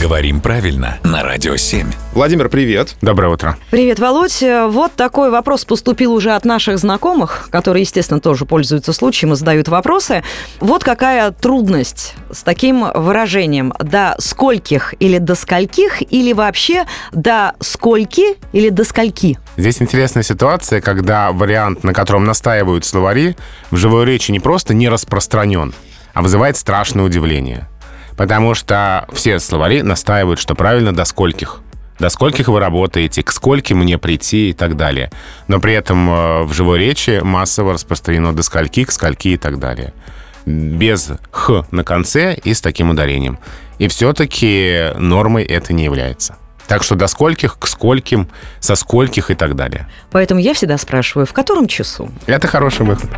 Говорим правильно на Радио 7. Владимир, привет. Доброе утро. Привет, Володь. Вот такой вопрос поступил уже от наших знакомых, которые, естественно, тоже пользуются случаем и задают вопросы. Вот какая трудность с таким выражением «до скольких» или «до скольких» или вообще «до скольки» или «до скольки». Здесь интересная ситуация, когда вариант, на котором настаивают словари, в живой речи не просто не распространен, а вызывает страшное удивление. Потому что все словари настаивают, что правильно до скольких. До скольких вы работаете, к скольким мне прийти и так далее. Но при этом э, в живой речи массово распространено до скольки, к скольки и так далее. Без «х» на конце и с таким ударением. И все-таки нормой это не является. Так что до скольких, к скольким, со скольких и так далее. Поэтому я всегда спрашиваю, в котором часу? Это хороший выход.